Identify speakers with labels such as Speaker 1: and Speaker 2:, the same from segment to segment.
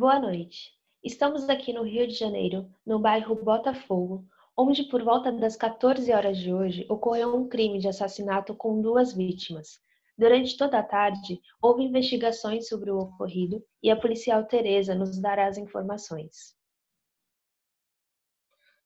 Speaker 1: Boa noite. Estamos aqui no Rio de Janeiro, no bairro Botafogo, onde por volta das 14 horas de hoje ocorreu um crime de assassinato com duas vítimas. Durante toda a tarde, houve investigações sobre o ocorrido e a policial Teresa nos dará as informações.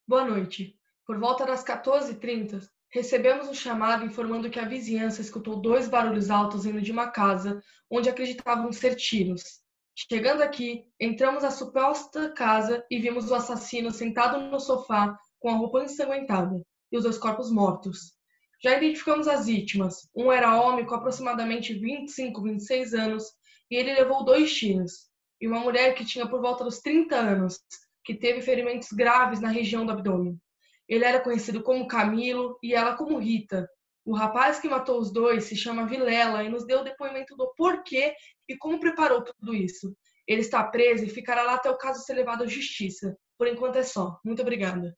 Speaker 2: Boa noite. Por volta das 14h30, recebemos um chamado informando que a vizinhança escutou dois barulhos altos vindo de uma casa onde acreditavam ser tiros. Chegando aqui, entramos na suposta casa e vimos o assassino sentado no sofá com a roupa ensanguentada e os dois corpos mortos. Já identificamos as vítimas. Um era homem com aproximadamente 25, 26 anos e ele levou dois tiros. E uma mulher que tinha por volta dos 30 anos, que teve ferimentos graves na região do abdômen. Ele era conhecido como Camilo e ela como Rita. O rapaz que matou os dois se chama Vilela e nos deu o depoimento do porquê e como preparou tudo isso. Ele está preso e ficará lá até o caso ser levado à justiça. Por enquanto é só. Muito obrigada.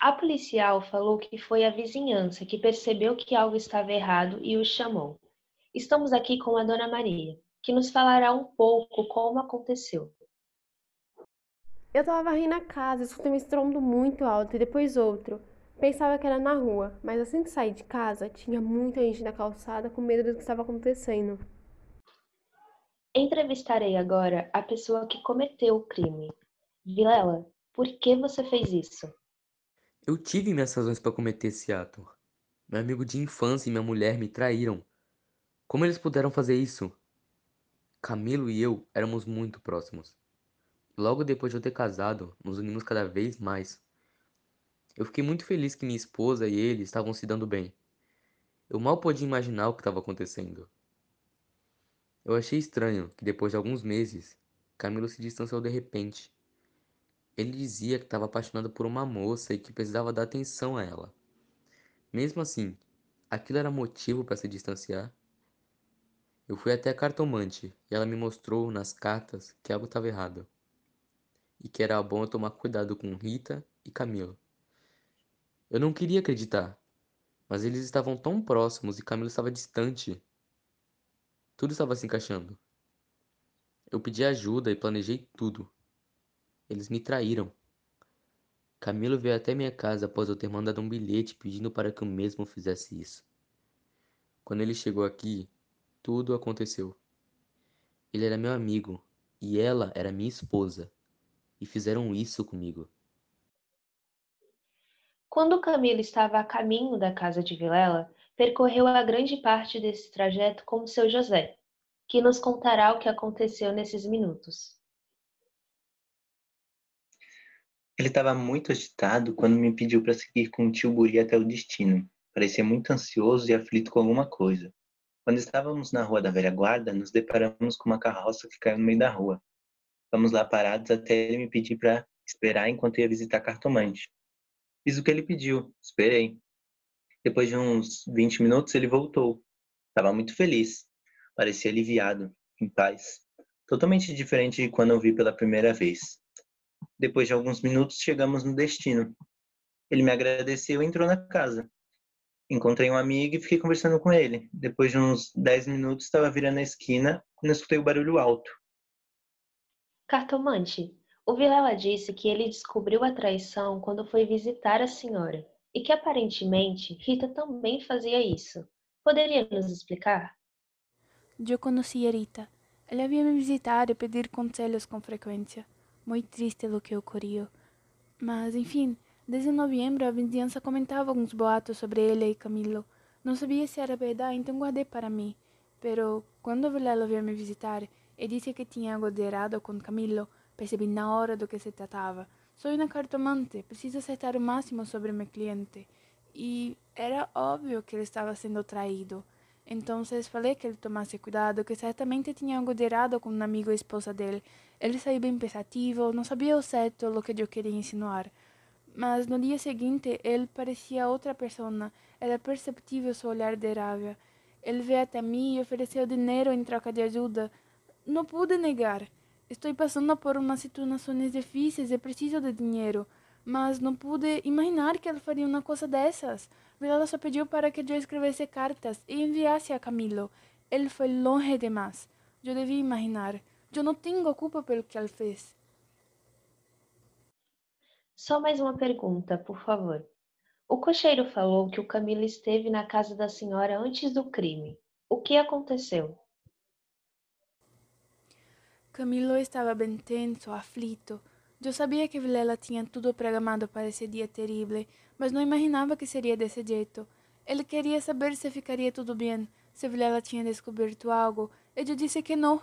Speaker 1: A policial falou que foi a vizinhança que percebeu que algo estava errado e o chamou. Estamos aqui com a Dona Maria, que nos falará um pouco como aconteceu.
Speaker 3: Eu estava varrendo a casa, escutei um estrondo muito alto e depois outro. Pensava que era na rua, mas assim que saí de casa, tinha muita gente na calçada com medo do que estava acontecendo.
Speaker 1: Entrevistarei agora a pessoa que cometeu o crime. Vilela, por que você fez isso?
Speaker 4: Eu tive minhas razões para cometer esse ato. Meu amigo de infância e minha mulher me traíram. Como eles puderam fazer isso? Camilo e eu éramos muito próximos. Logo depois de eu ter casado, nos unimos cada vez mais. Eu fiquei muito feliz que minha esposa e ele estavam se dando bem. Eu mal podia imaginar o que estava acontecendo. Eu achei estranho que depois de alguns meses, Camilo se distanciou de repente. Ele dizia que estava apaixonado por uma moça e que precisava dar atenção a ela. Mesmo assim, aquilo era motivo para se distanciar? Eu fui até a cartomante e ela me mostrou nas cartas que algo estava errado. E que era bom eu tomar cuidado com Rita e Camilo. Eu não queria acreditar, mas eles estavam tão próximos e Camilo estava distante. Tudo estava se encaixando. Eu pedi ajuda e planejei tudo. Eles me traíram. Camilo veio até minha casa após eu ter mandado um bilhete pedindo para que o mesmo fizesse isso. Quando ele chegou aqui, tudo aconteceu. Ele era meu amigo e ela era minha esposa. E fizeram isso comigo.
Speaker 1: Quando Camilo estava a caminho da casa de Vilela, percorreu a grande parte desse trajeto com seu José, que nos contará o que aconteceu nesses minutos.
Speaker 5: Ele estava muito agitado quando me pediu para seguir com o tio Buri até o destino. Parecia muito ansioso e aflito com alguma coisa. Quando estávamos na rua da velha guarda, nos deparamos com uma carroça que caiu no meio da rua. Fomos lá parados até ele me pedir para esperar enquanto ia visitar cartomante. Fiz o que ele pediu, esperei. Depois de uns 20 minutos, ele voltou. Estava muito feliz. Parecia aliviado, em paz. Totalmente diferente de quando eu vi pela primeira vez. Depois de alguns minutos, chegamos no destino. Ele me agradeceu e entrou na casa. Encontrei um amigo e fiquei conversando com ele. Depois de uns 10 minutos, estava virando a esquina não escutei o barulho alto.
Speaker 1: Cartomante, o Vilela disse que ele descobriu a traição quando foi visitar a senhora e que aparentemente Rita também fazia isso. Poderia nos explicar?
Speaker 6: Eu conhecia Rita. Ela vinha me visitar e pedir conselhos com frequência. Muito triste lo que ocorreu. Mas, enfim, desde novembro a vizinhança comentava alguns boatos sobre ele e Camilo. Não sabia se era verdade, então guardei para mim. Pero, quando Vilelo veio me visitar e disse que tinha algo de errado com Camilo, percebi na hora do que se tratava. Sou uma cartomante, preciso acertar o máximo sobre meu cliente. E era óbvio que ele estava sendo traído. Então falei que ele tomasse cuidado, que certamente tinha algo de errado com um amigo e esposa dele. Ele saiu bem pensativo, não sabia o certo o que eu queria insinuar. Mas no dia seguinte, ele parecia outra pessoa. Era perceptível seu olhar de raiva. Ele veio até mim e ofereceu dinheiro em troca de ajuda. Não pude negar. Estou passando por umas situações difíceis e preciso de dinheiro. Mas não pude imaginar que ele faria uma coisa dessas. Vilala só pediu para que eu escrevesse cartas e enviasse a Camilo. Ele foi longe demais. Eu devia imaginar. Eu não tenho culpa pelo que ele fez.
Speaker 1: Só mais uma pergunta, por favor. O cocheiro falou que o Camilo esteve na casa da senhora antes do crime. O que aconteceu?
Speaker 6: Camilo estava bem tenso, aflito. Eu sabia que Vilela tinha tudo programado para esse dia terrível, mas não imaginava que seria desse jeito. Ele queria saber se ficaria tudo bem, se Vilela tinha descoberto algo, e eu disse que não.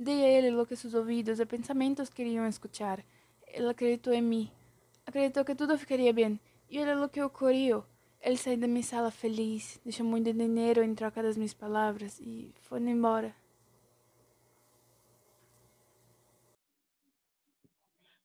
Speaker 6: Dei a ele lo que seus ouvidos e pensamentos queriam escutar. Ele acreditou em mim. Acreditou que tudo ficaria bem. E olha o que ocorreu. Ele saiu da minha sala feliz, deixou muito dinheiro em troca das minhas palavras e foi embora.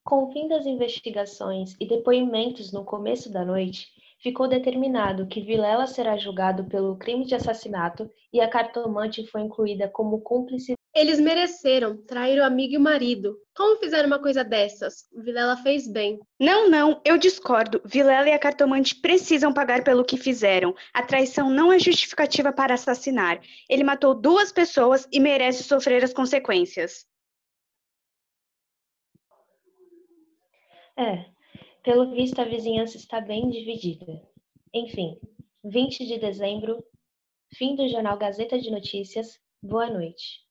Speaker 1: Com o fim das investigações e depoimentos no começo da noite, ficou determinado que Vilela será julgado pelo crime de assassinato e a cartomante foi incluída como cúmplice.
Speaker 3: Eles mereceram trair o amigo e o marido. Como fizeram uma coisa dessas? Vilela fez bem.
Speaker 7: Não, não, eu discordo. Vilela e a cartomante precisam pagar pelo que fizeram. A traição não é justificativa para assassinar. Ele matou duas pessoas e merece sofrer as consequências.
Speaker 1: É, pelo visto, a vizinhança está bem dividida. Enfim, 20 de dezembro, fim do jornal Gazeta de Notícias. Boa noite.